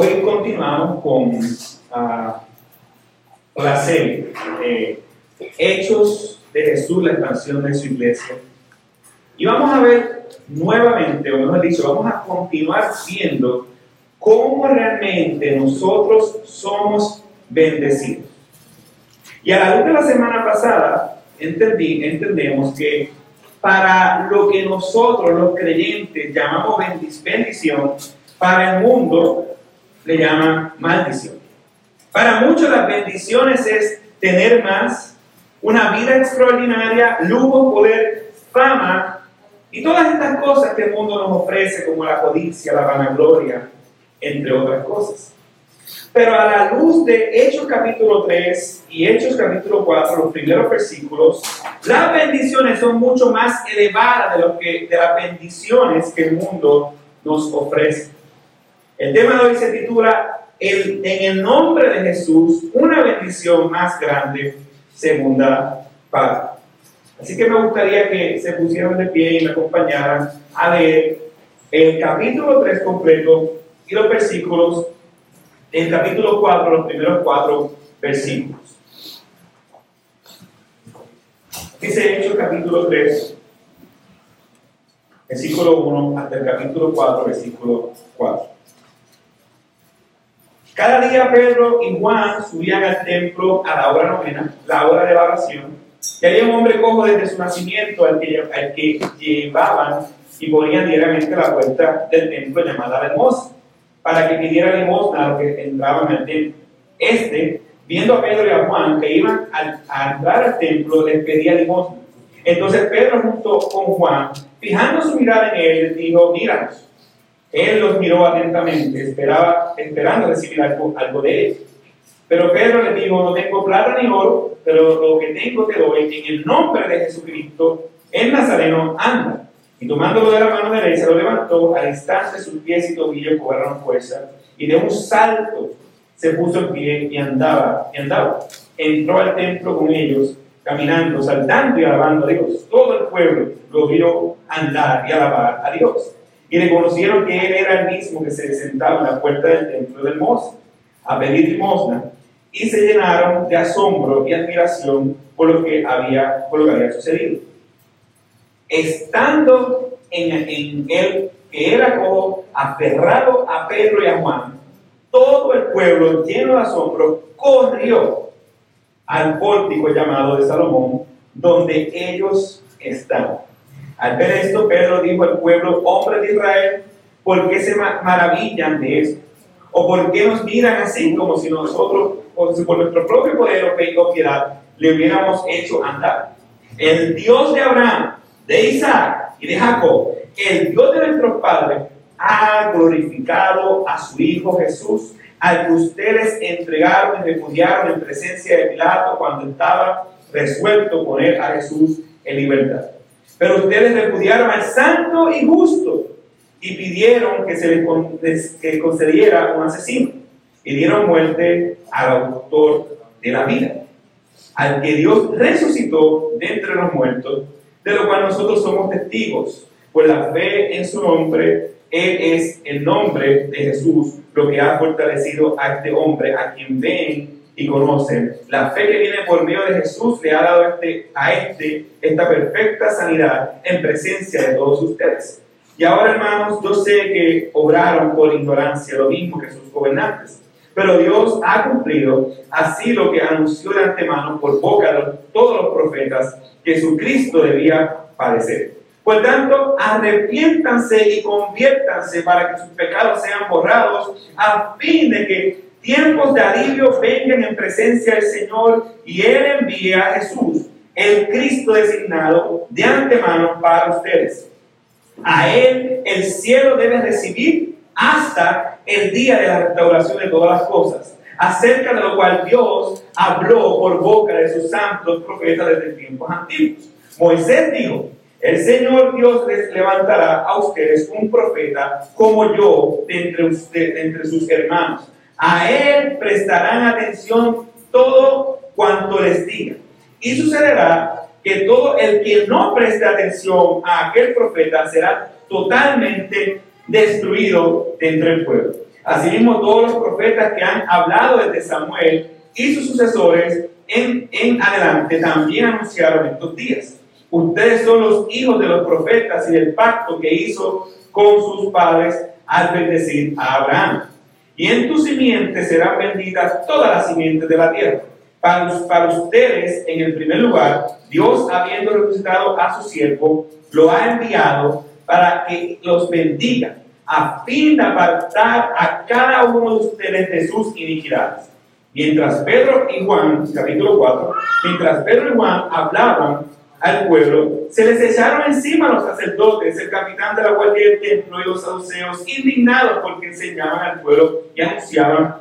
Hoy continuamos con ah, la serie de Hechos de Jesús, la expansión de su iglesia. Y vamos a ver nuevamente, o mejor dicho, vamos a continuar viendo cómo realmente nosotros somos bendecidos. Y a la luz de la semana pasada, entendí, entendemos que para lo que nosotros los creyentes llamamos bendición, para el mundo le llaman maldición. Para muchos las bendiciones es tener más, una vida extraordinaria, lujo, poder, fama y todas estas cosas que el mundo nos ofrece como la codicia, la vanagloria, entre otras cosas. Pero a la luz de Hechos capítulo 3 y Hechos capítulo 4, los primeros versículos, las bendiciones son mucho más elevadas de, lo que, de las bendiciones que el mundo nos ofrece. El tema de hoy se titula el, En el nombre de Jesús, una bendición más grande, segunda parte. Así que me gustaría que se pusieran de pie y me acompañaran a leer el capítulo 3 completo y los versículos, el capítulo 4, los primeros cuatro versículos. Dice Hechos capítulo 3, versículo 1 hasta el capítulo 4, versículo 4. Cada día Pedro y Juan subían al templo a la hora novena, la hora de la oración, y había un hombre cojo desde su nacimiento al que, llevaban y ponían diariamente a la puerta del templo llamada Hermosa, para que pidiera limosna a los que entraban al templo. Este, viendo a Pedro y a Juan que iban a, a entrar al templo, les pedía limosna. Entonces Pedro junto con Juan, fijando su mirada en él, dijo, míranos. Él los miró atentamente, esperaba, esperando recibir algo, de ellos. Pero Pedro le dijo, no tengo plata ni oro, pero lo que tengo te doy en el nombre de Jesucristo, el Nazareno, anda. Y tomándolo de la mano derecha, lo levantó, al instante sus pies y tobillos cobraron fuerza, y de un salto se puso en pie y andaba, y andaba. Entró al templo con ellos, caminando, saltando y alabando a Dios. Todo el pueblo lo vio andar y alabar a Dios y reconocieron que él era el mismo que se sentaba en la puerta del templo del Mozo a pedir limosna y se llenaron de asombro y admiración por lo que había, lo que había sucedido. Estando en, en él, que era como aferrado a Pedro y a Juan, todo el pueblo lleno de asombro corrió al pórtico llamado de Salomón, donde ellos estaban. Al ver esto, Pedro dijo al pueblo, hombre de Israel, ¿por qué se maravillan de esto? ¿O por qué nos miran así como si nosotros, o si por nuestro propio poder o piedad, le hubiéramos hecho andar? El Dios de Abraham, de Isaac y de Jacob, el Dios de nuestros padres, ha glorificado a su Hijo Jesús, al que ustedes entregaron y refugiaron en presencia de Pilato cuando estaba resuelto poner a Jesús en libertad. Pero ustedes repudiaron al santo y justo y pidieron que se les concediera un asesino. Y dieron muerte al autor de la vida, al que Dios resucitó de entre los muertos, de lo cual nosotros somos testigos, pues la fe en su nombre, Él es el nombre de Jesús, lo que ha fortalecido a este hombre, a quien ven y conocen. La fe que viene por medio de Jesús le ha dado este, a este esta perfecta sanidad en presencia de todos ustedes. Y ahora, hermanos, yo sé que obraron por ignorancia, lo mismo que sus gobernantes. Pero Dios ha cumplido así lo que anunció de antemano por boca de todos los profetas, que Jesucristo debía padecer. Por tanto, arrepiéntanse y conviértanse para que sus pecados sean borrados, a fin de que tiempos de alivio vengan en presencia del Señor y Él envía a Jesús, el Cristo designado de antemano para ustedes. A Él el cielo debe recibir hasta el día de la restauración de todas las cosas, acerca de lo cual Dios habló por boca de sus santos profetas desde tiempos antiguos. Moisés dijo, el Señor Dios les levantará a ustedes un profeta como yo entre sus hermanos a él prestarán atención todo cuanto les diga. Y sucederá que todo el que no preste atención a aquel profeta será totalmente destruido dentro del pueblo. Asimismo, todos los profetas que han hablado desde Samuel y sus sucesores en, en adelante también anunciaron estos días. Ustedes son los hijos de los profetas y del pacto que hizo con sus padres al bendecir a Abraham. Y en tu simiente serán benditas todas las simientes de la tierra. Para, para ustedes, en el primer lugar, Dios, habiendo resucitado a su siervo, lo ha enviado para que los bendiga, a fin de apartar a cada uno de ustedes de sus iniquidades. Mientras Pedro y Juan, capítulo 4, mientras Pedro y Juan hablaban al pueblo, se les echaron encima los sacerdotes, el capitán de la guardia del templo y los saduceos, indignados porque enseñaban al pueblo y anunciaban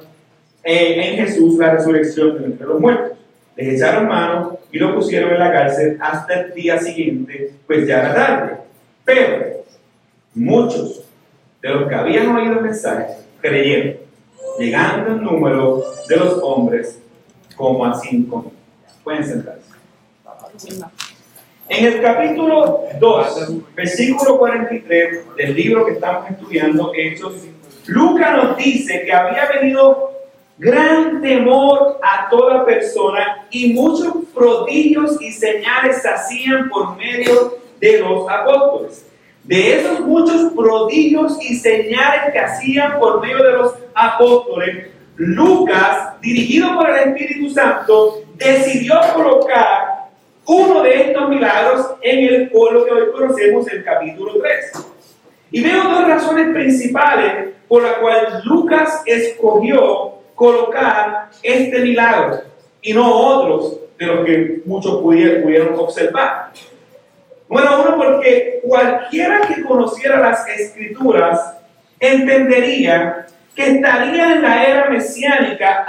eh, en Jesús la resurrección de entre los muertos. Les echaron mano y lo pusieron en la cárcel hasta el día siguiente, pues ya era tarde. Pero muchos de los que habían oído el mensaje creyeron, llegando el número de los hombres como a cinco mil. Pueden sentarse. En el capítulo 2, versículo 43 del libro que estamos estudiando, Hechos, Lucas nos dice que había venido gran temor a toda persona y muchos prodigios y señales se hacían por medio de los apóstoles. De esos muchos prodigios y señales que hacían por medio de los apóstoles, Lucas, dirigido por el Espíritu Santo, decidió colocar uno de estos milagros en el pueblo que hoy conocemos, el capítulo 3. Y veo dos razones principales por las cuales Lucas escogió colocar este milagro y no otros de los que muchos pudieron, observar. Bueno, uno, porque cualquiera que conociera las escrituras entendería que estaría en la era mesiánica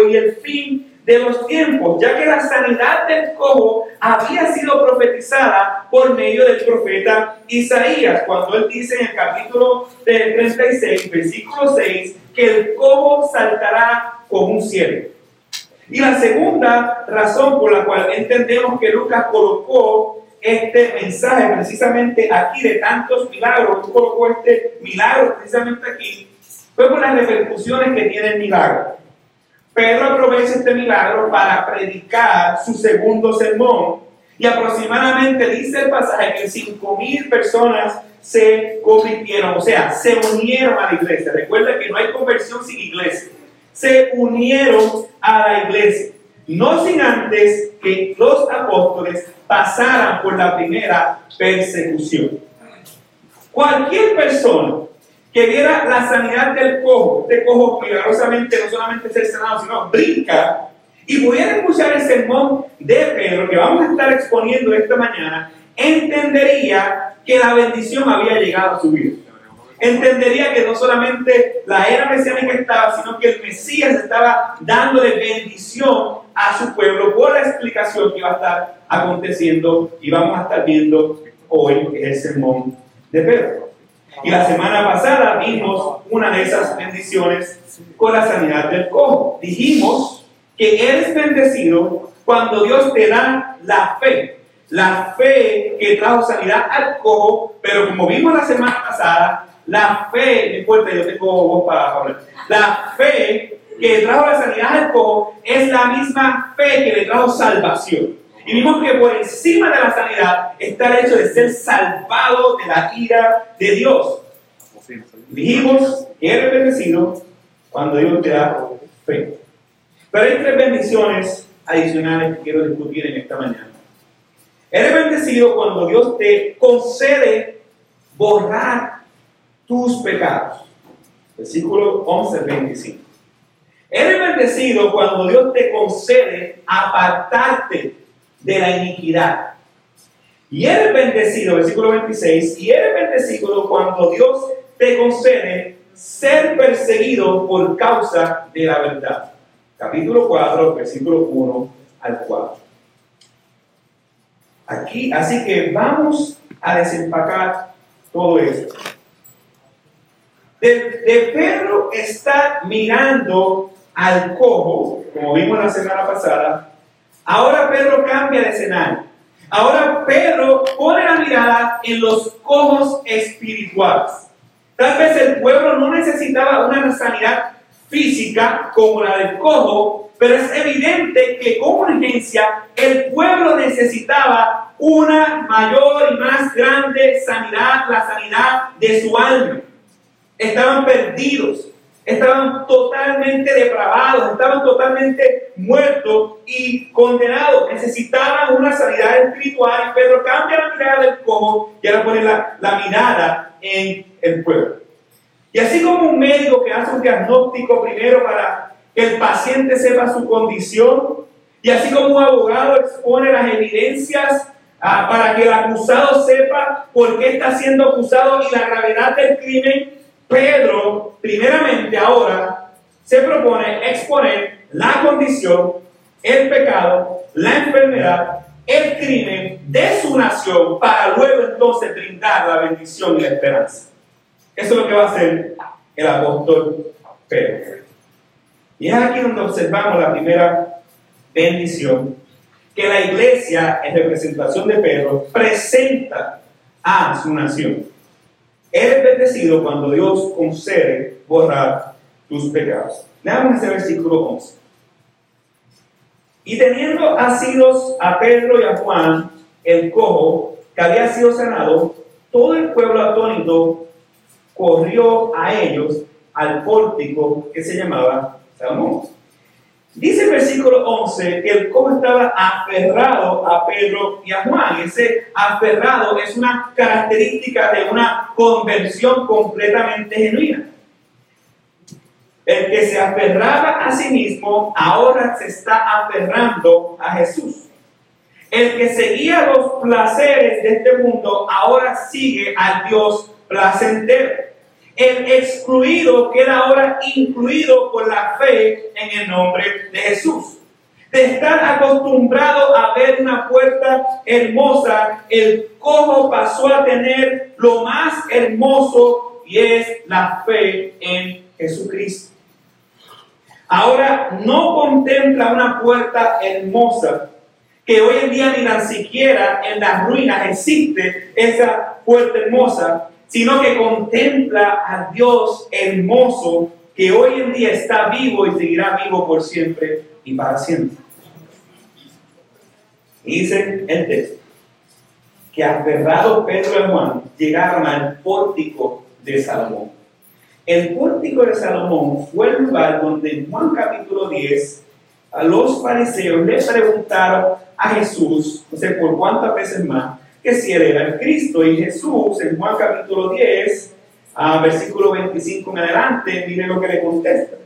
en el fin de los tiempos, ya que la sanidad del cojo había sido profetizada por medio del profeta Isaías, cuando él dice en el capítulo 36, versículo 6, que el cojo saltará como un cielo. Y la segunda razón por la cual entendemos que Lucas colocó este mensaje precisamente aquí de tantos milagros, colocó este milagro precisamente aquí, fue por las repercusiones que tiene el milagro. Pedro aprovecha este milagro para predicar su segundo sermón y aproximadamente dice el pasaje que 5.000 personas se convirtieron, o sea, se unieron a la iglesia. Recuerda que no hay conversión sin iglesia. Se unieron a la iglesia. No sin antes que los apóstoles pasaran por la primera persecución. Cualquier persona que viera la sanidad del cojo, este cojo milagrosamente no solamente ser sanado, sino brinca, y pudiera escuchar el sermón de Pedro que vamos a estar exponiendo esta mañana, entendería que la bendición había llegado a su vida. Entendería que no solamente la era mesiánica estaba, sino que el Mesías estaba dándole bendición a su pueblo por la explicación que iba a estar aconteciendo y vamos a estar viendo hoy el sermón de Pedro. Y la semana pasada vimos una de esas bendiciones con la sanidad del cojo. Dijimos que eres bendecido cuando Dios te da la fe. La fe que trajo sanidad al cojo, pero como vimos la semana pasada, la fe, no importa, yo tengo voz para hablar. La fe que trajo la sanidad al cojo es la misma fe que le trajo salvación. Y vimos que por encima de la sanidad está el hecho de ser salvado de la ira de Dios. Dijimos que eres bendecido cuando Dios te da fe. Pero hay tres bendiciones adicionales que quiero discutir en esta mañana. Eres bendecido cuando Dios te concede borrar tus pecados. Versículo 11, 25. Eres bendecido cuando Dios te concede apartarte de la iniquidad. Y eres bendecido, versículo 26, y eres bendecido cuando Dios te concede ser perseguido por causa de la verdad. Capítulo 4, versículo 1 al 4. Aquí, así que vamos a desempacar todo esto. De, de Pedro está mirando al cojo, como vimos la semana pasada, Ahora Pedro cambia de escenario. Ahora Pedro pone la mirada en los cojos espirituales. Tal vez el pueblo no necesitaba una sanidad física como la del cojo, pero es evidente que con urgencia el pueblo necesitaba una mayor y más grande sanidad, la sanidad de su alma. Estaban perdidos, estaban totalmente depravados, estaban totalmente muertos y condenados. Necesitaban una sanidad espiritual. Y Pedro cambia la mirada del cojo y ahora pone la, la mirada en el pueblo. Y así como un médico que hace un diagnóstico primero para que el paciente sepa su condición, y así como un abogado expone las evidencias ah, para que el acusado sepa por qué está siendo acusado y la gravedad del crimen, Pedro, primeramente ahora, se propone exponer la condición, el pecado, la enfermedad, el crimen de su nación para luego entonces brindar la bendición y la esperanza. Eso es lo que va a hacer el apóstol Pedro. Y es aquí donde observamos la primera bendición, que la iglesia, en representación de Pedro, presenta a su nación. Eres bendecido cuando Dios concede borrar tus pecados. Leamos ese versículo 11. Y teniendo asidos a Pedro y a Juan, el cojo, que había sido sanado, todo el pueblo atónito corrió a ellos al pórtico que se llamaba Salomón. Dice el versículo 11 que el cojo estaba aferrado a Pedro y a Juan. Ese aferrado es una característica de una conversión completamente genuina. El que se aferraba a sí mismo ahora se está aferrando a Jesús. El que seguía los placeres de este mundo ahora sigue al Dios placentero. El excluido queda ahora incluido por la fe en el nombre de Jesús. De estar acostumbrado a ver una puerta hermosa, el cojo pasó a tener lo más hermoso y es la fe en Jesucristo. Ahora no contempla una puerta hermosa, que hoy en día ni tan siquiera en las ruinas existe esa puerta hermosa, sino que contempla a Dios hermoso que hoy en día está vivo y seguirá vivo por siempre y para siempre. Y dice el texto que aferrado Pedro y Juan llegaron al pórtico de Salomón. El pórtico de Salomón fue el lugar donde en Juan capítulo 10 a los fariseos le preguntaron a Jesús, no sé por cuántas veces más, que si el Cristo. Y Jesús, en Juan capítulo 10, a versículo 25 en adelante, miren lo que le contesta.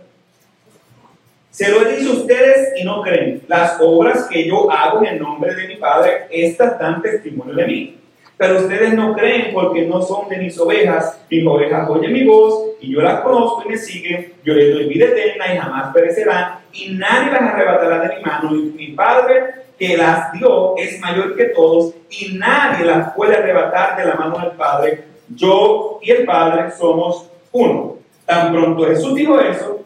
Se lo he dicho a ustedes y no creen. Las obras que yo hago en el nombre de mi Padre, estas dan testimonio de mí. Pero ustedes no creen porque no son de mis ovejas. Mis ovejas oyen mi voz y yo las conozco y me siguen. Yo les doy vida eterna y jamás perecerán. Y nadie las arrebatará de mi mano. Y mi Padre que las dio es mayor que todos y nadie las puede arrebatar de la mano del Padre. Yo y el Padre somos uno. Tan pronto Jesús dijo eso,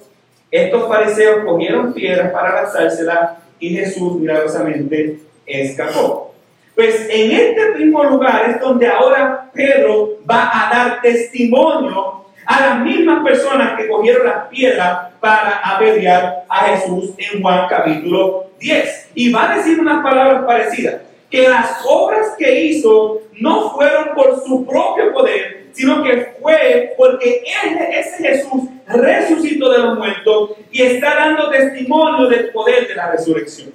estos fariseos cogieron piedras para lanzárselas y Jesús milagrosamente escapó. Pues en este mismo lugar es donde ahora Pedro va a dar testimonio a las mismas personas que cogieron las piedras para apedrear a Jesús en Juan capítulo 10. Y va a decir unas palabras parecidas, que las obras que hizo no fueron por su propio poder, sino que fue porque ese Jesús resucitó de los muertos y está dando testimonio del poder de la resurrección.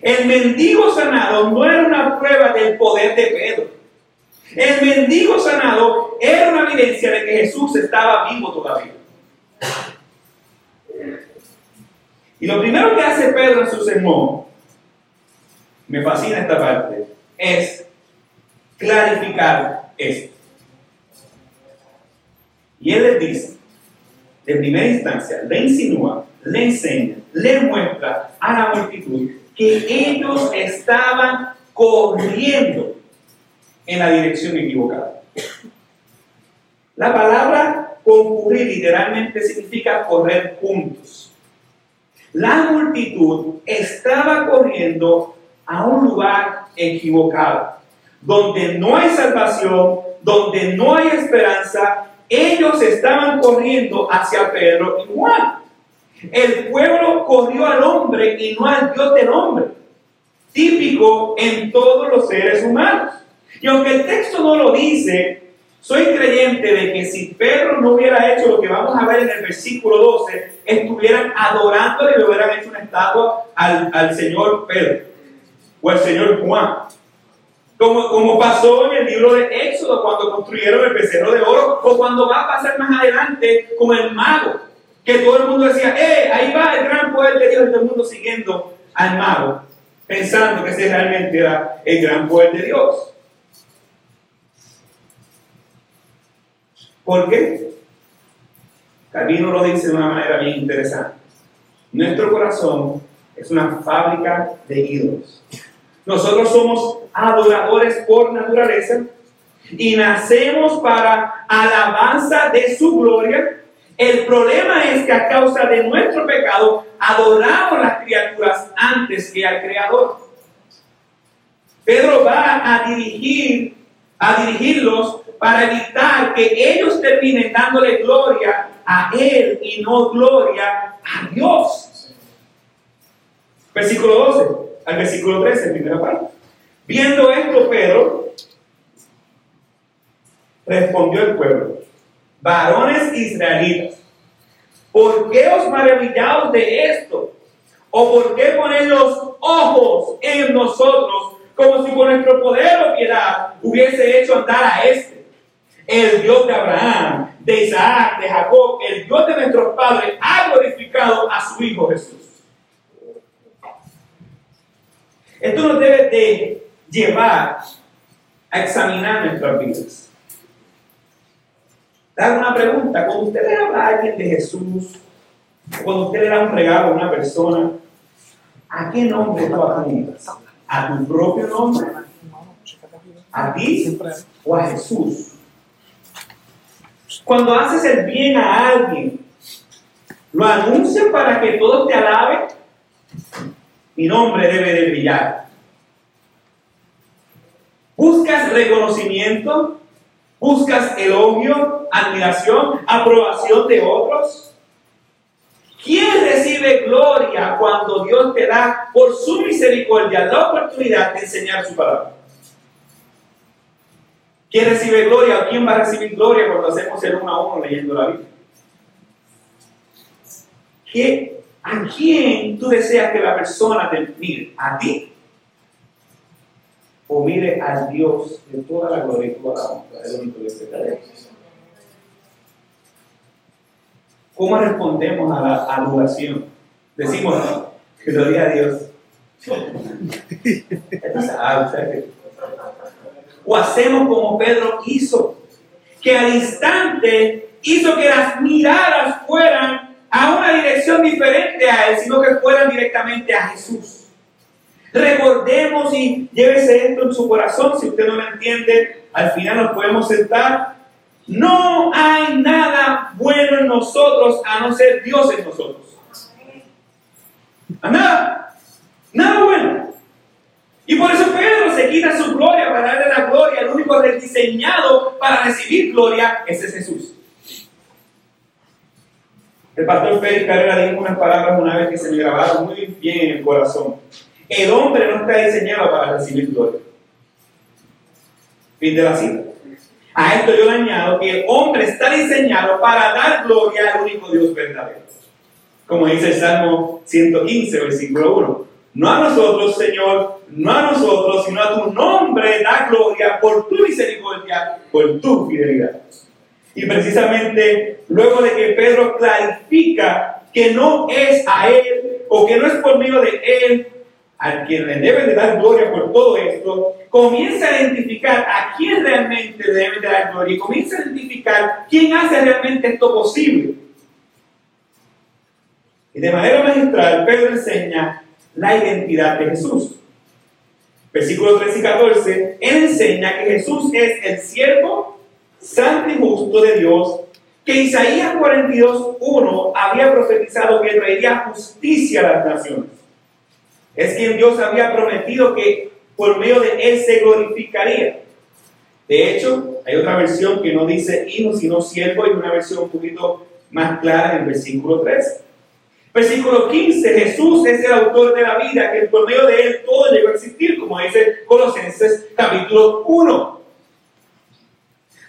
El mendigo sanado no era una prueba del poder de Pedro. El mendigo sanado era una evidencia de que Jesús estaba vivo todavía. Y lo primero que hace Pedro en su sermón, me fascina esta parte, es clarificar esto. Y él les dice, de primera instancia, le insinúa, le enseña, le muestra a la multitud que ellos estaban corriendo en la dirección equivocada. La palabra concurrir literalmente significa correr juntos. La multitud estaba corriendo a un lugar equivocado, donde no hay salvación, donde no hay esperanza, ellos estaban corriendo hacia Pedro y Juan. El pueblo corrió al hombre y no al Dios del hombre, típico en todos los seres humanos. Y aunque el texto no lo dice, soy creyente de que si Pedro no hubiera hecho lo que vamos a ver en el versículo 12, estuvieran adorándole y le hubieran hecho una estatua al, al Señor Pedro o al Señor Juan. Como, como pasó en el libro de Éxodo cuando construyeron el becerro de oro, o cuando va a pasar más adelante con el mago, que todo el mundo decía, ¡eh! Ahí va el gran poder de Dios, y todo mundo siguiendo al mago, pensando que ese realmente era el gran poder de Dios. ¿Por qué? Calvino lo dice de una manera bien interesante. Nuestro corazón es una fábrica de ídolos. Nosotros somos adoradores por naturaleza y nacemos para alabanza de su gloria. El problema es que a causa de nuestro pecado adoramos las criaturas antes que al Creador. Pedro va a dirigir, a dirigirlos para evitar que ellos terminen dándole gloria a Él y no gloria a Dios. Versículo 12 al versículo 13, primera parte. Viendo esto, Pedro respondió el pueblo, varones israelitas, ¿por qué os maravillaos de esto? ¿O por qué poner los ojos en nosotros como si por nuestro poder o piedad hubiese hecho andar a este? El Dios de Abraham, de Isaac, de Jacob, el Dios de nuestros padres, ha glorificado a su Hijo Jesús esto nos debe de llevar a examinar nuestras vidas. Dar una pregunta, cuando usted le habla a alguien de Jesús, cuando usted le da un regalo a una persona, ¿a qué nombre tú apuntas? ¿A tu propio nombre? ¿A ti o a Jesús? Cuando haces el bien a alguien, ¿lo anuncias para que todos te alaben? mi nombre debe de brillar. ¿Buscas reconocimiento? ¿Buscas elogio, admiración, aprobación de otros? ¿Quién recibe gloria cuando Dios te da por su misericordia la oportunidad de enseñar su palabra? ¿Quién recibe gloria o quién va a recibir gloria cuando hacemos el uno a uno leyendo la Biblia? ¿Qué ¿A quién tú deseas que la persona te mire? ¿A ti? ¿O mire al Dios de toda la gloria y toda la honra? Es lo único que se ¿Cómo respondemos a la adoración? Decimos, gloria a Dios. o hacemos como Pedro hizo, que al instante hizo que las miradas fueran a una dirección diferente a Él, sino que fueran directamente a Jesús. Recordemos y llévese esto en su corazón, si usted no lo entiende, al final nos podemos sentar. No hay nada bueno en nosotros a no ser Dios en nosotros. Nada, nada bueno. Y por eso Pedro se quita su gloria para darle la gloria. El único rediseñado para recibir gloria ese es Jesús. El pastor Félix Carrera dijo unas palabras una vez que se me grabaron muy bien en el corazón. El hombre no está diseñado para recibir gloria. Fin de la cita. A esto yo añado que el hombre está diseñado para dar gloria al único Dios verdadero. Como dice el Salmo 115, versículo 1. No a nosotros, Señor, no a nosotros, sino a tu nombre da gloria por tu misericordia, por tu fidelidad. Y precisamente luego de que Pedro clarifica que no es a él o que no es por medio de él al quien le debe de dar gloria por todo esto, comienza a identificar a quién realmente le debe de dar gloria y comienza a identificar quién hace realmente esto posible. Y de manera magistral, Pedro enseña la identidad de Jesús. Versículos 13 y 14, él enseña que Jesús es el siervo santo y justo de Dios, que Isaías 42.1 había profetizado que traería justicia a las naciones. Es quien Dios había prometido que por medio de él se glorificaría. De hecho, Hay otra versión que no dice hijo, sino siervo, y una versión un poquito más clara en el versículo 3. Versículo 15, Jesús es el autor de la vida, que por medio de él todo llegó a existir, como dice Colosenses capítulo 1.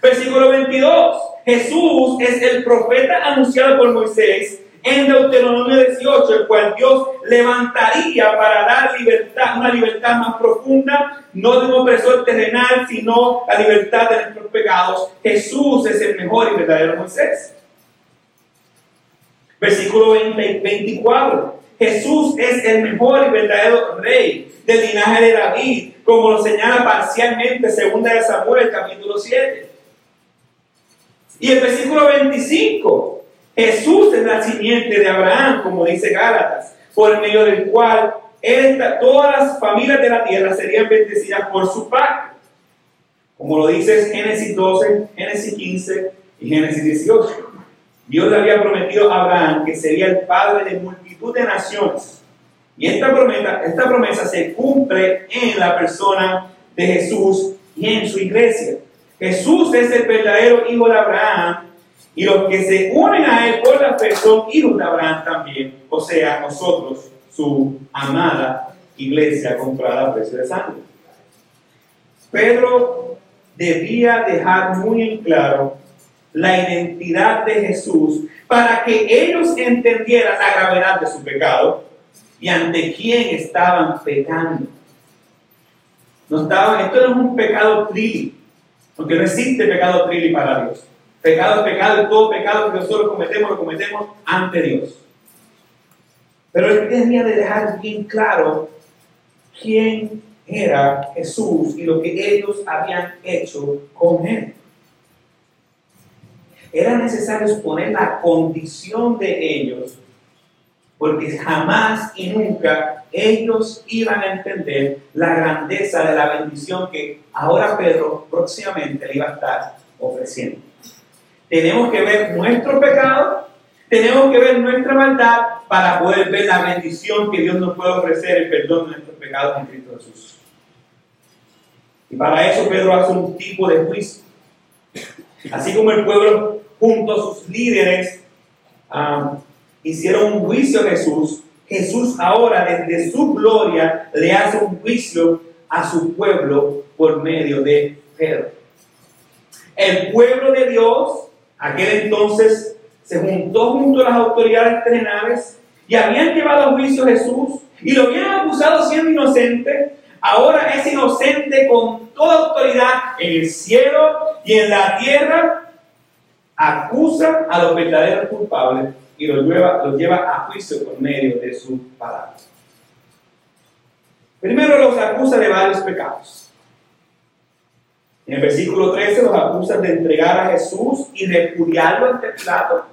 Versículo 22, Jesús es el profeta anunciado por Moisés en Deuteronomio 18, el cual Dios levantaría para dar libertad, una libertad más profunda, no de un opresor terrenal, sino la libertad de nuestros pecados. Jesús es el mejor y verdadero Moisés. Versículo 20, 24. Jesús es el mejor y verdadero rey del linaje de David, como lo señala parcialmente segunda de Samuel, capítulo 7. Y el versículo 25. Jesús es la simiente de Abraham, como dice Gálatas, por medio del cual todas las familias de la tierra serían bendecidas por su pacto. Como lo dice Génesis 12, Génesis 15 y Génesis 18. Dios le había prometido a Abraham que sería el padre de multitud de naciones. Y esta promesa, esta promesa se cumple en la persona de Jesús y en su iglesia. Jesús es el verdadero hijo de Abraham y los que se unen a él por la fe son hijos de Abraham también, o sea, nosotros, su amada iglesia comprada a precio de sangre. Pedro debía dejar muy en claro la identidad de Jesús para que ellos entendieran la gravedad de su pecado y ante quién estaban pecando. No estaba, esto no es un pecado trili, porque no existe pecado trili para Dios. Pecado es pecado y todo pecado que nosotros cometemos lo cometemos ante Dios. Pero él tenía de dejar bien claro quién era Jesús y lo que ellos habían hecho con él. Era necesario exponer la condición de ellos, porque jamás y nunca ellos iban a entender la grandeza de la bendición que ahora Pedro próximamente le iba a estar ofreciendo. Tenemos que ver nuestro pecado, tenemos que ver nuestra maldad para poder ver la bendición que Dios nos puede ofrecer, el perdón de nuestros pecados en Cristo Jesús. Y para eso Pedro hace un tipo de juicio. Así como el pueblo junto a sus líderes hicieron un juicio a Jesús, Jesús ahora desde su gloria le hace un juicio a su pueblo por medio de Pedro. El pueblo de Dios Aquel entonces se juntó junto a las autoridades terrenales y habían llevado a juicio a Jesús y lo habían acusado siendo inocente. Ahora es inocente con toda autoridad en el cielo y en la tierra. Acusa a los verdaderos culpables y los lleva, los lleva a juicio por medio de su palabra. Primero los acusa de varios pecados. En el versículo 13 los acusan de entregar a Jesús y repudiarlo ante Pilato.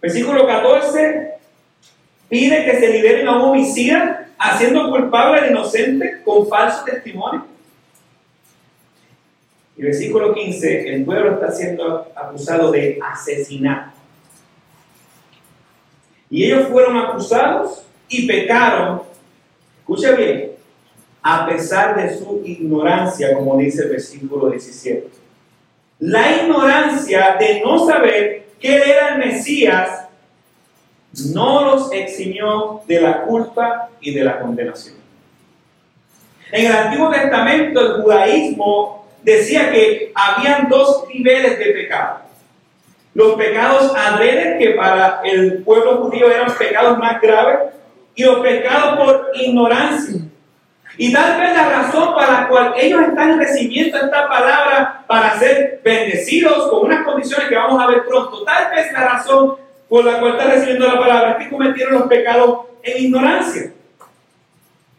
Versículo 14 pide que se liberen a un homicida haciendo culpable al inocente con falso testimonio. Y versículo 15, el pueblo está siendo acusado de asesinato. Y ellos fueron acusados y pecaron. Escucha bien, a pesar de su ignorancia, como dice el versículo 17. La ignorancia de no saber que él era el Mesías no los eximió de la culpa y de la condenación. En el Antiguo Testamento el judaísmo decía que habían dos niveles de pecado. Los pecados adredes, que para el pueblo judío eran pecados más graves, y los pecados por ignorancia, y tal vez la razón para la cual ellos están recibiendo esta palabra para ser bendecidos con unas condiciones que vamos a ver pronto, tal vez la razón por la cual están recibiendo la palabra es que cometieron los pecados en ignorancia.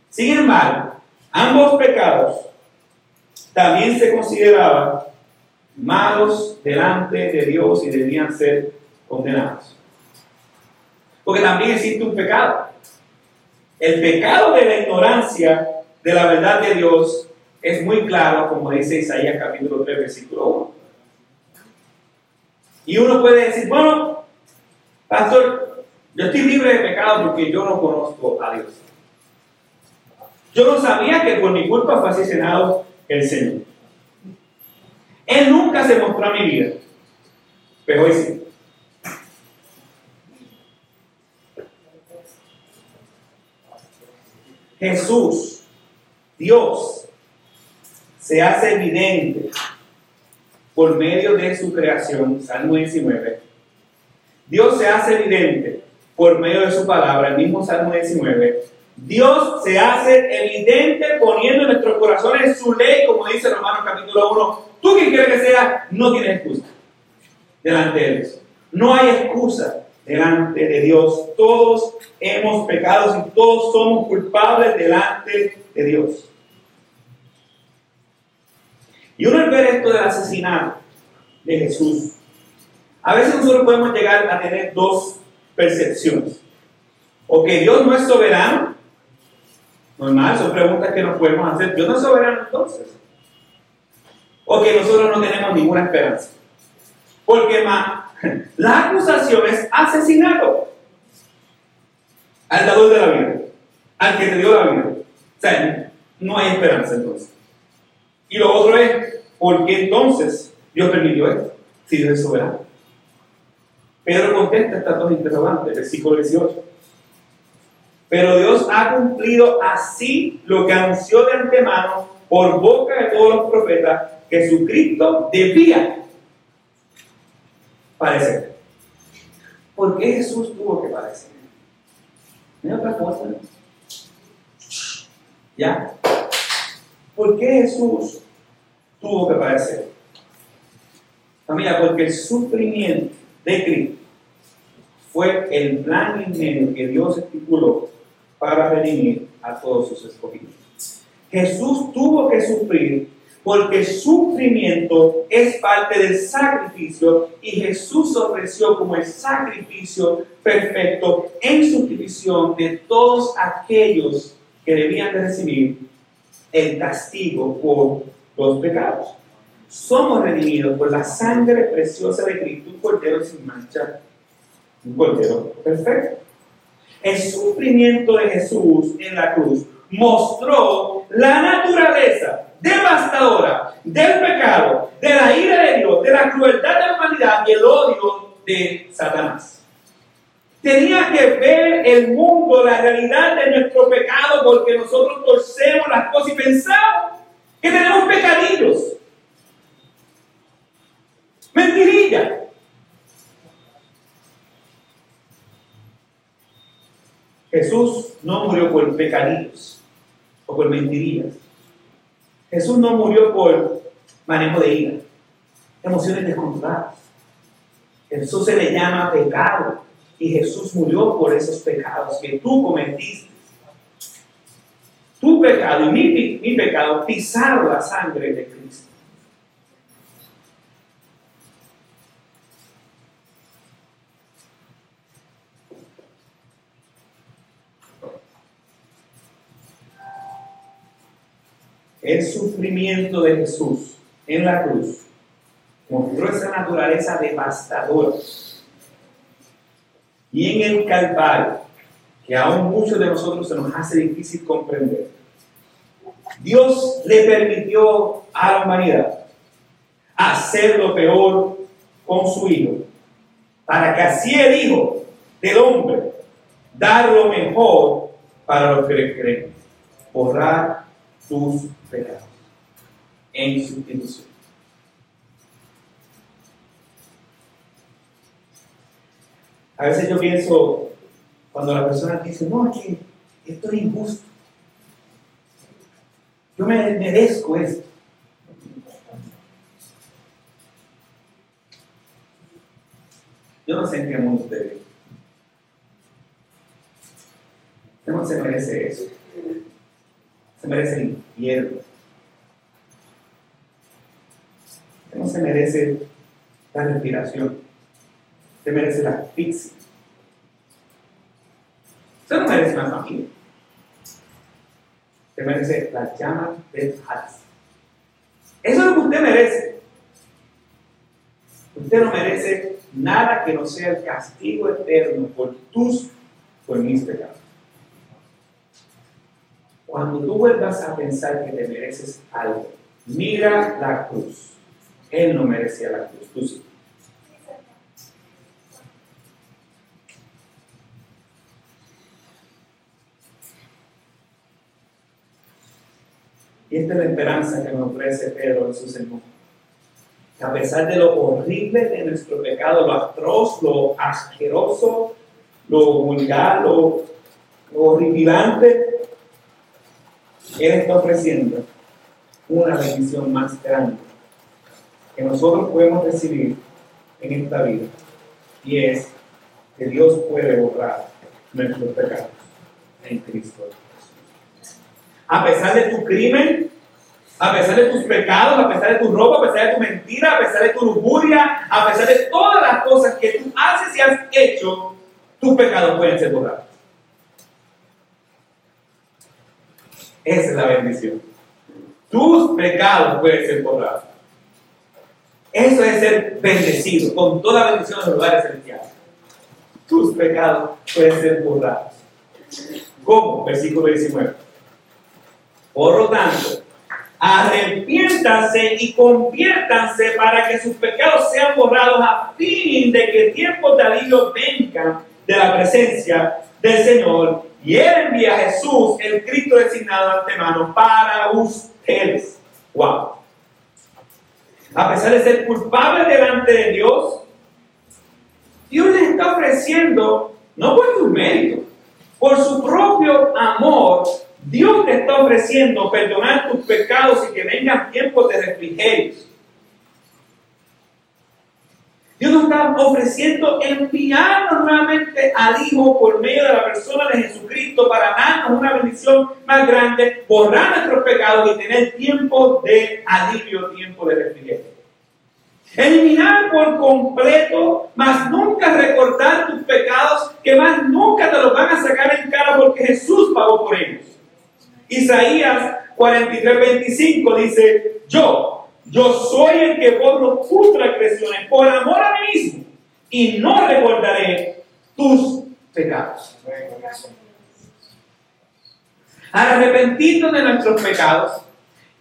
Sin embargo, ambos pecados también se consideraban malos delante de Dios y debían ser condenados. Porque también existe un pecado. El pecado de la ignorancia de la verdad de Dios es muy claro, como dice Isaías capítulo 3, versículo 1. Y uno puede decir, bueno, pastor, yo estoy libre de pecado porque yo no conozco a Dios. Yo no sabía que por mi culpa fue asesinado el Señor. Él nunca se mostró a mi vida, pero hoy sí. Jesús, Dios, se hace evidente por medio de su creación, Salmo 19. Dios se hace evidente por medio de su palabra, el mismo Salmo 19. Dios se hace evidente poniendo en nuestros corazones su ley, como dice Romanos capítulo 1. Tú quien quieres que sea, no tienes excusa delante de Dios. No hay excusa delante de Dios. Todos hemos pecado y todos somos culpables delante de Dios. Y uno al ver esto del asesinato de Jesús, a veces nosotros podemos llegar a tener dos percepciones. O que Dios no es soberano, normal, son preguntas que nos podemos hacer. Dios no es soberano entonces. O que nosotros no tenemos ninguna esperanza. Porque más, la acusación es asesinato al dador de la vida, al que te dio la vida. O sea, no hay esperanza entonces. Y lo otro es, ¿por qué entonces Dios permitió esto? Si Dios es soberano. Pedro contesta estas dos interrogantes, versículo 18. Pero Dios ha cumplido así lo que anunció de antemano por boca de todos los profetas, que Jesucristo debía parecer. ¿Por qué Jesús tuvo que parecer? ¿No otra cosa? ¿Ya? ¿Por qué Jesús tuvo que padecer? Familia, porque el sufrimiento de Cristo fue el plan medio que Dios estipuló para redimir a todos sus escogidos. Jesús tuvo que sufrir porque sufrimiento es parte del sacrificio y Jesús ofreció como el sacrificio perfecto en sustitución de todos aquellos que debían de recibir el castigo por los pecados. Somos redimidos por la sangre preciosa de Cristo, un cordero sin mancha, un cordero perfecto. El sufrimiento de Jesús en la cruz mostró la naturaleza devastadora del pecado, de la ira de Dios, de la crueldad de la humanidad y el odio de Satanás. Tenía que ver el mundo, la realidad de nuestro pecado, porque nosotros torcemos las cosas y pensamos que tenemos pecadillos. Mentirilla. Jesús no murió por pecadillos o por mentirillas. Jesús no murió por manejo de ira, emociones descontroladas. Jesús se le llama pecado y Jesús murió por esos pecados que tú cometiste. Tu pecado y mi, mi pecado pisaron la sangre de Cristo. El sufrimiento de Jesús en la cruz mostró esa naturaleza devastadora. Y en el Calvario, que aún muchos de nosotros se nos hace difícil comprender, Dios le permitió a la humanidad hacer lo peor con su Hijo, para que así el Hijo del hombre dar lo mejor para los que le creen, borrar tus pecados en sustitución. A veces yo pienso, cuando la persona dice, no, es esto es injusto. Yo me merezco esto. Yo no sé en qué mundo usted vive. No se merece eso. Se merece el infierno. No se merece la respiración. Usted merece la asfixia. Usted no merece una familia. Usted merece la llama del Hades. Eso es lo que usted merece. Usted no merece nada que no sea el castigo eterno por tus, por mis pecados. Cuando tú vuelvas a pensar que te mereces algo, mira la cruz Él no merecía la cruz, tú sí. Y esta es la esperanza que nos ofrece Pedro en su sermón. A pesar de lo horrible de nuestro pecado, lo atroz, lo asqueroso, lo vulgar, lo horripilante, Él está ofreciendo una bendición más grande que nosotros podemos recibir en esta vida. Y es que Dios puede borrar nuestros pecados en Cristo a pesar de tu crimen, a pesar de tus pecados, a pesar de tu ropa, a pesar de tu mentira, a pesar de tu lujuria, a pesar de todas las cosas que tú haces y has hecho, tus pecados pueden ser borrados. Esa es la bendición. Tus pecados pueden ser borrados. Eso es ser bendecido con toda bendición en los lugares celestiales. Tus pecados pueden ser borrados. ¿Cómo? Versículo 19. Por lo tanto, arrepiéntanse y conviértanse para que sus pecados sean borrados a fin de que tiempo de alivio venga de la presencia del Señor y Él envía a Jesús, el Cristo designado antemano, para ustedes. Wow. A pesar de ser culpable delante de Dios, Dios les está ofreciendo, no por sus méritos, por su propio amor, Dios te está ofreciendo perdonar tus pecados y que vengan tiempos de refrigerio. Dios nos está ofreciendo enviarnos nuevamente al Hijo por medio de la persona de Jesucristo para darnos una bendición más grande, borrar nuestros pecados y tener tiempo de alivio, tiempo de refrigerio. Eliminar por completo, más nunca recordar tus pecados, que más nunca te los van a sacar en cara porque Jesús pagó por ellos. Isaías 43, 25 dice, yo, yo soy el que borro tus transgresiones por amor a mí mismo y no recordaré tus pecados. Arrepentirnos de nuestros pecados,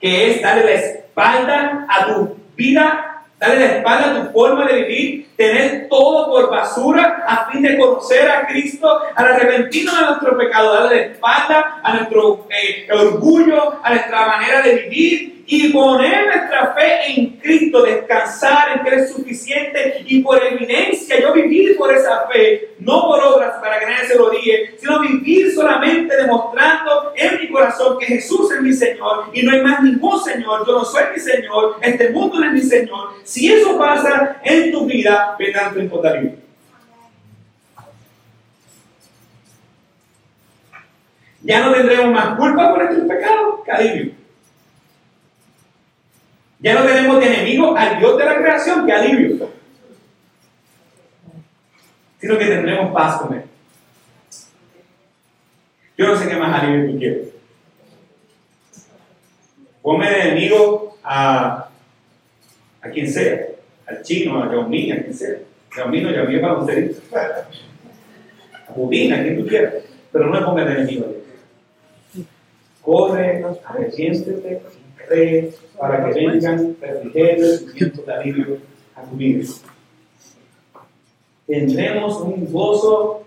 que es darle la espalda a tu vida Dale la espalda a tu forma de vivir, tener todo por basura a fin de conocer a Cristo, al arrepentirnos de nuestro pecado, darle la espalda a nuestro eh, orgullo, a nuestra manera de vivir y poner nuestra fe en Cristo, descansar en que es suficiente y por evidencia yo vivir por esa fe, no por obras para que nadie se lo diga, sino vivir solamente demostrando en mi corazón que Jesús es mi Señor y no hay más ningún Señor, yo no soy mi Señor, este mundo no es mi Señor. Si eso pasa en tu vida, vendrá tu importante. Ya no tendremos más culpa por nuestros pecados que ya no tenemos de enemigo al Dios de la creación que alivio, sino que tendremos paz con Él. Yo no sé qué más alivio tú quieres. Ponme de enemigo a, a quien sea, al chino, a Yaomín, a quien sea. Yaomín o Yaomín para usted. A Budín, a quien tú quieras. Pero no me pongas de enemigo. Corre, arrepiéntete, cree, para que vengan refrigerios y de alivio a tu vida. Tendremos un gozo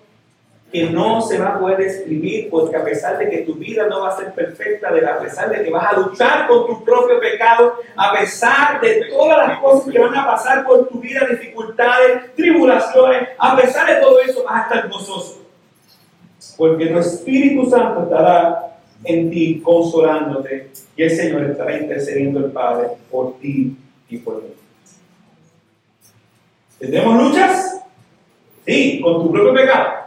que no se va a poder escribir, porque a pesar de que tu vida no va a ser perfecta, a pesar de que vas a luchar con tu propio pecado, a pesar de todas las cosas que van a pasar por tu vida, dificultades, tribulaciones, a pesar de todo eso vas a estar gozoso. Porque tu Espíritu Santo estará en ti, consolándote, y el Señor estará intercediendo el Padre por ti y por mí. ¿Tendremos luchas? Sí, con tu propio pecado.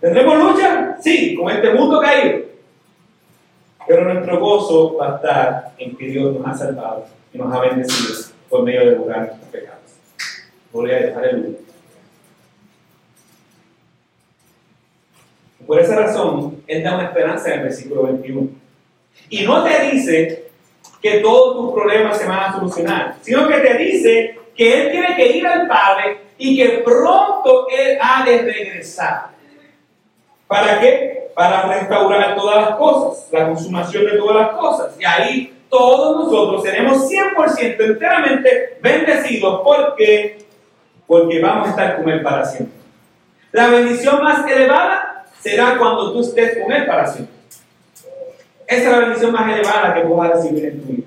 ¿Tendremos luchas? Sí, con este mundo caído. Pero nuestro gozo va a estar en que Dios nos ha salvado y nos ha bendecido por medio de borrar nuestros pecados. Gloria a Dios, aleluya. Por esa razón, Él da una esperanza en el versículo 21. Y no te dice que todos tus problemas se van a solucionar, sino que te dice que Él tiene que ir al Padre y que pronto Él ha de regresar. ¿Para qué? Para restaurar todas las cosas, la consumación de todas las cosas. Y ahí todos nosotros seremos 100% enteramente bendecidos porque, porque vamos a estar con Él para siempre. La bendición más elevada será cuando tú estés con Él para siempre. Esa es la bendición más elevada que vas a recibir en tu vida.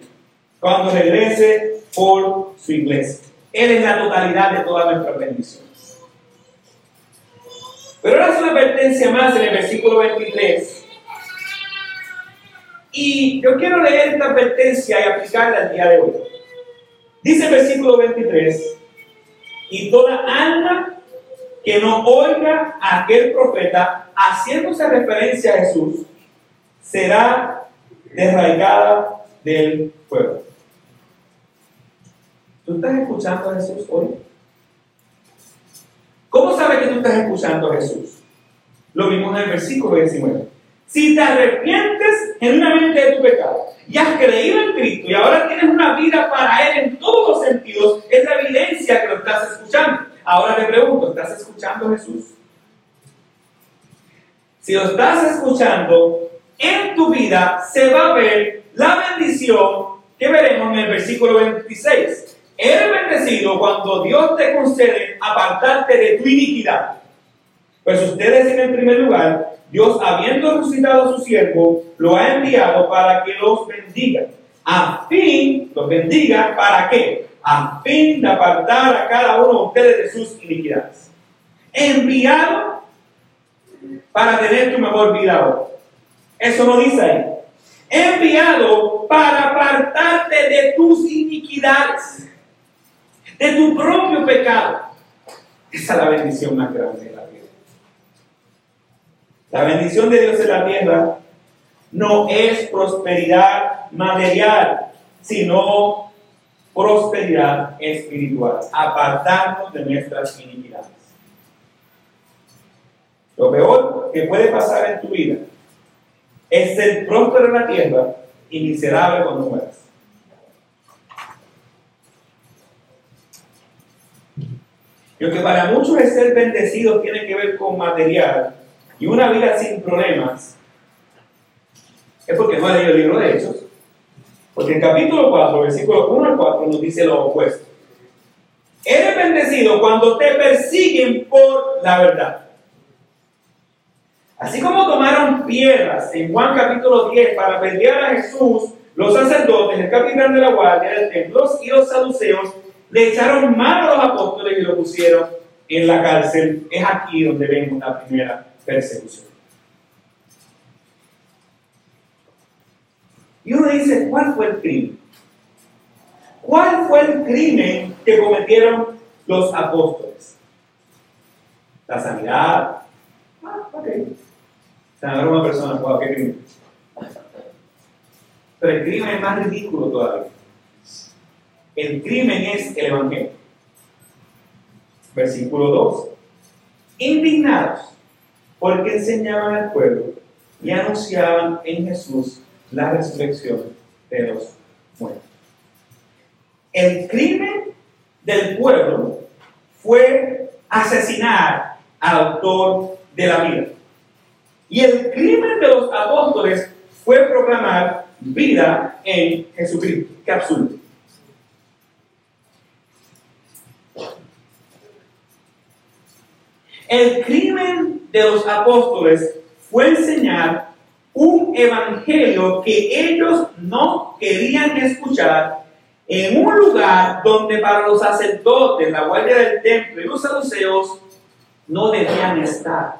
Cuando regrese por su iglesia. Él es la totalidad de todas nuestras bendiciones. Pero ahora es una advertencia más en el versículo 23 y yo quiero leer esta advertencia y aplicarla al día de hoy. Dice el versículo 23, y toda alma que no oiga a aquel profeta haciéndose referencia a Jesús, será desraigada del pueblo. ¿Tú estás escuchando a Jesús hoy? ¿Cómo sabes que tú estás escuchando a Jesús? Lo vimos en el versículo 19. Si te arrepientes genuinamente de tu pecado y has creído en Cristo y ahora tienes una vida para Él en todos los sentidos, es la evidencia que lo estás escuchando. Ahora te pregunto, ¿estás escuchando a Jesús? Si lo estás escuchando, en tu vida se va a ver la bendición que veremos en el versículo 26. Eres bendecido cuando Dios te concede apartarte de tu iniquidad. Pues ustedes en el primer lugar Dios, habiendo resucitado a su siervo, lo ha enviado para que los bendiga. A fin, los bendiga, ¿para qué? A fin de apartar a cada uno de ustedes de sus iniquidades. Enviado para tener tu mejor vida ahora. Eso no dice ahí. Enviado para apartarte de tus iniquidades, de tu propio pecado. Esa es la bendición más grande de la vida. La bendición de Dios en la tierra no es prosperidad material, sino prosperidad espiritual, apartarnos de nuestras iniquidades. Lo peor que puede pasar en tu vida es ser próspero en la tierra y miserable cuando mueras. Lo que para muchos es ser bendecido tiene que ver con material, y una vida sin problemas, es porque no ha leído el libro de Hechos. Porque en capítulo 4, versículo 1 al 4 nos dice lo opuesto. Eres bendecido cuando te persiguen por la verdad. Así como tomaron piedras en Juan capítulo 10 para pelear a Jesús, los sacerdotes, el capitán de la guardia del templo y los saduceos le echaron mano a los apóstoles y lo pusieron en la cárcel. Es aquí donde vemos la primera persecución. Y uno dice, ¿cuál fue el crimen? ¿Cuál fue el crimen que cometieron los apóstoles? La sanidad. Ah, ok. Sanar a una persona, wow, qué crimen. Pero el crimen es más ridículo todavía. El crimen es el Evangelio. Versículo 2. Indignados porque enseñaban al pueblo y anunciaban en Jesús la resurrección de los muertos. El crimen del pueblo fue asesinar al autor de la vida. Y el crimen de los apóstoles fue proclamar vida en Jesucristo. Qué. El crimen de los apóstoles fue enseñar un evangelio que ellos no querían escuchar en un lugar donde para los sacerdotes, la guardia del templo y los saduceos no debían estar.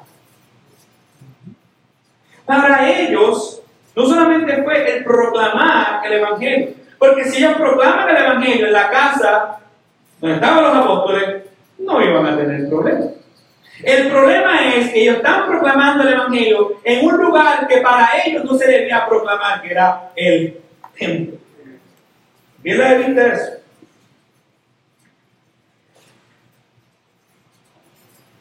Para ellos, no solamente fue el proclamar el evangelio, porque si ellos proclaman el evangelio en la casa donde estaban los apóstoles, no iban a tener problemas. El problema es que ellos están proclamando el Evangelio en un lugar que para ellos no se debía proclamar, que era el templo. ¿Bien la de eso?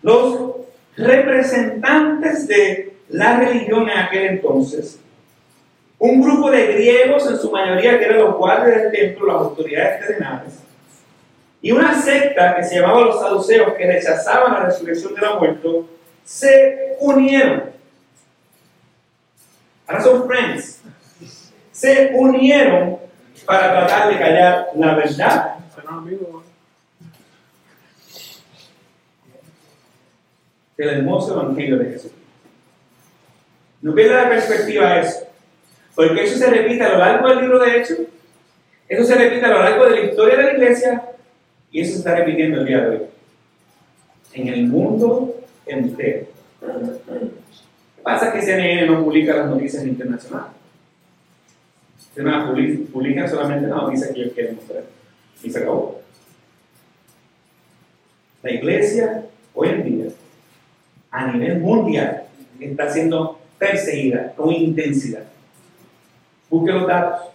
Los representantes de la religión en aquel entonces, un grupo de griegos, en su mayoría que eran los guardias del templo, las autoridades terrenales, y una secta que se llamaba los saduceos, que rechazaban la resurrección de la muerte, se unieron. Ahora son friends. Se unieron para tratar de callar la verdad. Del hermoso evangelio de Jesús. No pierda la perspectiva eso. Porque eso se repite a lo largo del libro de Hechos, eso se repite a lo largo de la historia de la iglesia y eso se está repitiendo el día de hoy. En el mundo entero. Pasa que CNN no publica las noticias internacionales. CNN publica solamente las noticias que ellos quieren mostrar. Y se acabó. La iglesia hoy en día, a nivel mundial, está siendo perseguida con intensidad. Busque los datos.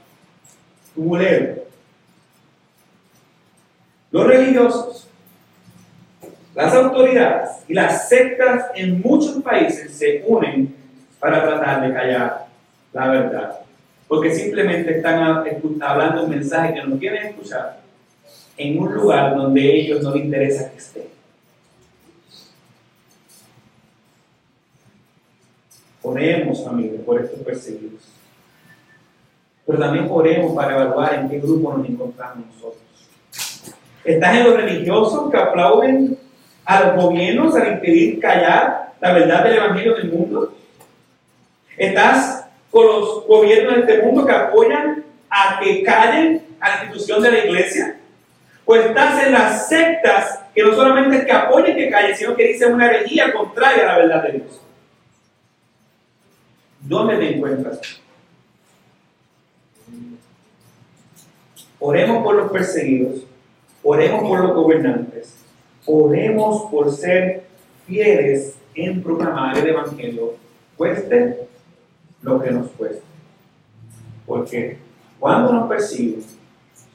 Google. Los religiosos, las autoridades y las sectas en muchos países se unen para tratar de callar la verdad. Porque simplemente están hablando un mensaje que no quieren escuchar en un lugar donde a ellos no les interesa que esté. Oremos, amigos, por estos perseguidos. Pero también oremos para evaluar en qué grupo nos encontramos nosotros. ¿Estás en los religiosos que aplauden a los gobiernos al impedir callar la verdad del Evangelio del mundo? ¿Estás con los gobiernos de este mundo que apoyan a que callen a la institución de la iglesia? ¿O estás en las sectas que no solamente es que apoyen que callen, sino que dicen una herejía contraria a la verdad de Dios? ¿Dónde te encuentras? Oremos por los perseguidos, oremos por los gobernantes, oremos por ser fieles en proclamar el Evangelio, cueste lo que nos cueste. Porque cuando nos persiguen,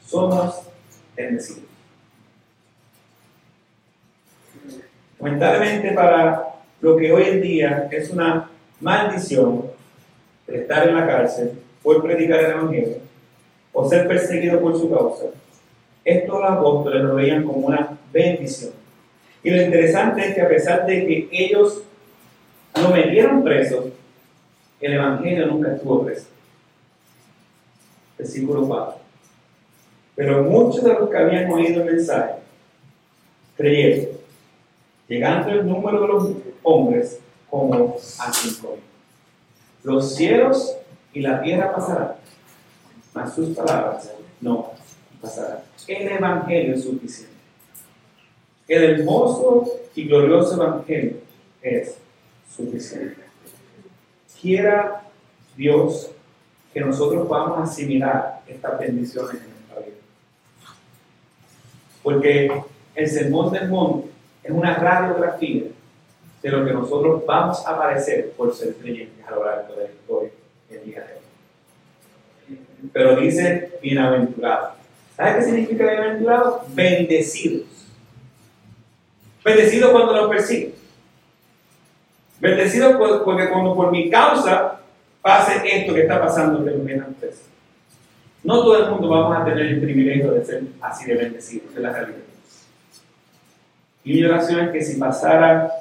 somos bendecidos. Lamentablemente para lo que hoy en día es una maldición, estar en la cárcel por predicar el Evangelio o ser perseguido por su causa, estos apóstoles lo veían como una bendición. Y lo interesante es que a pesar de que ellos lo metieron preso, el Evangelio nunca estuvo preso. Versículo 4. Pero muchos de los que habían oído el mensaje creyeron, llegando el número de los hombres como a cinco Los cielos y la tierra pasarán, mas sus palabras no El Evangelio es suficiente. El hermoso y glorioso Evangelio es suficiente. Quiera Dios que nosotros podamos asimilar estas bendiciones en nuestra vida. Porque el sermón del monte es una radiografía de lo que nosotros vamos a padecer por ser creyentes a lo largo de la historia el día de hoy. Pero dice bienaventurado. ¿Sabe qué significa bienaventurado? Bendecidos. Bendecidos cuando los persiguen. Bendecidos porque cuando por mi causa pase esto que está pasando que los vienen No todo el mundo vamos a tener el privilegio de ser así de bendecidos, de la realidad. Y mi oración es que si pasara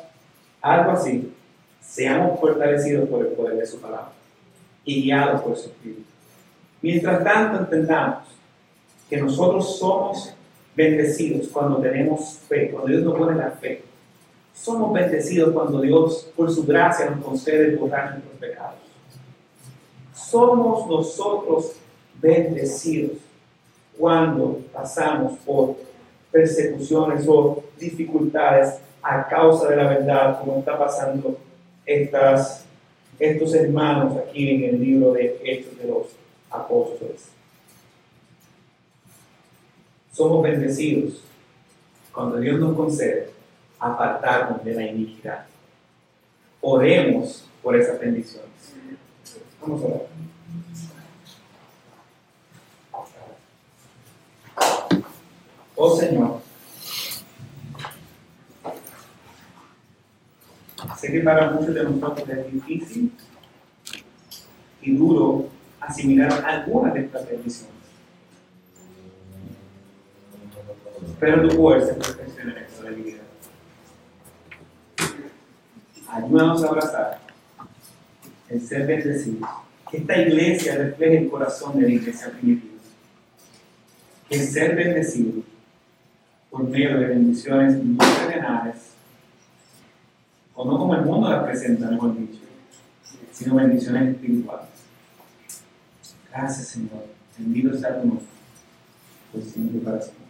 algo así, seamos fortalecidos por el poder de su palabra y guiados por su espíritu. Mientras tanto, entendamos que nosotros somos bendecidos cuando tenemos fe, cuando Dios nos pone la fe. Somos bendecidos cuando Dios, por su gracia, nos concede borrar nuestros pecados. Somos nosotros bendecidos cuando pasamos por persecuciones o dificultades a causa de la verdad, como está pasando estas, estos hermanos aquí en el libro de Hechos de los Apóstoles. Somos bendecidos cuando Dios nos concede apartarnos de la iniquidad. Oremos por esas bendiciones. Vamos a orar. Oh Señor, Sé que para muchos de nosotros es difícil y duro asimilar algunas de estas bendiciones. Pero tu fuerza se perfecciona en esta debilidad. Ayúdanos a abrazar el ser bendecidos. Que esta iglesia refleje el corazón de la iglesia primitiva. que ser bendecido por medio de bendiciones no terrenales, o no como el mundo las presenta, mejor dicho, sino bendiciones espirituales. Gracias, Señor. Bendito sea tu nombre, por siempre para siempre.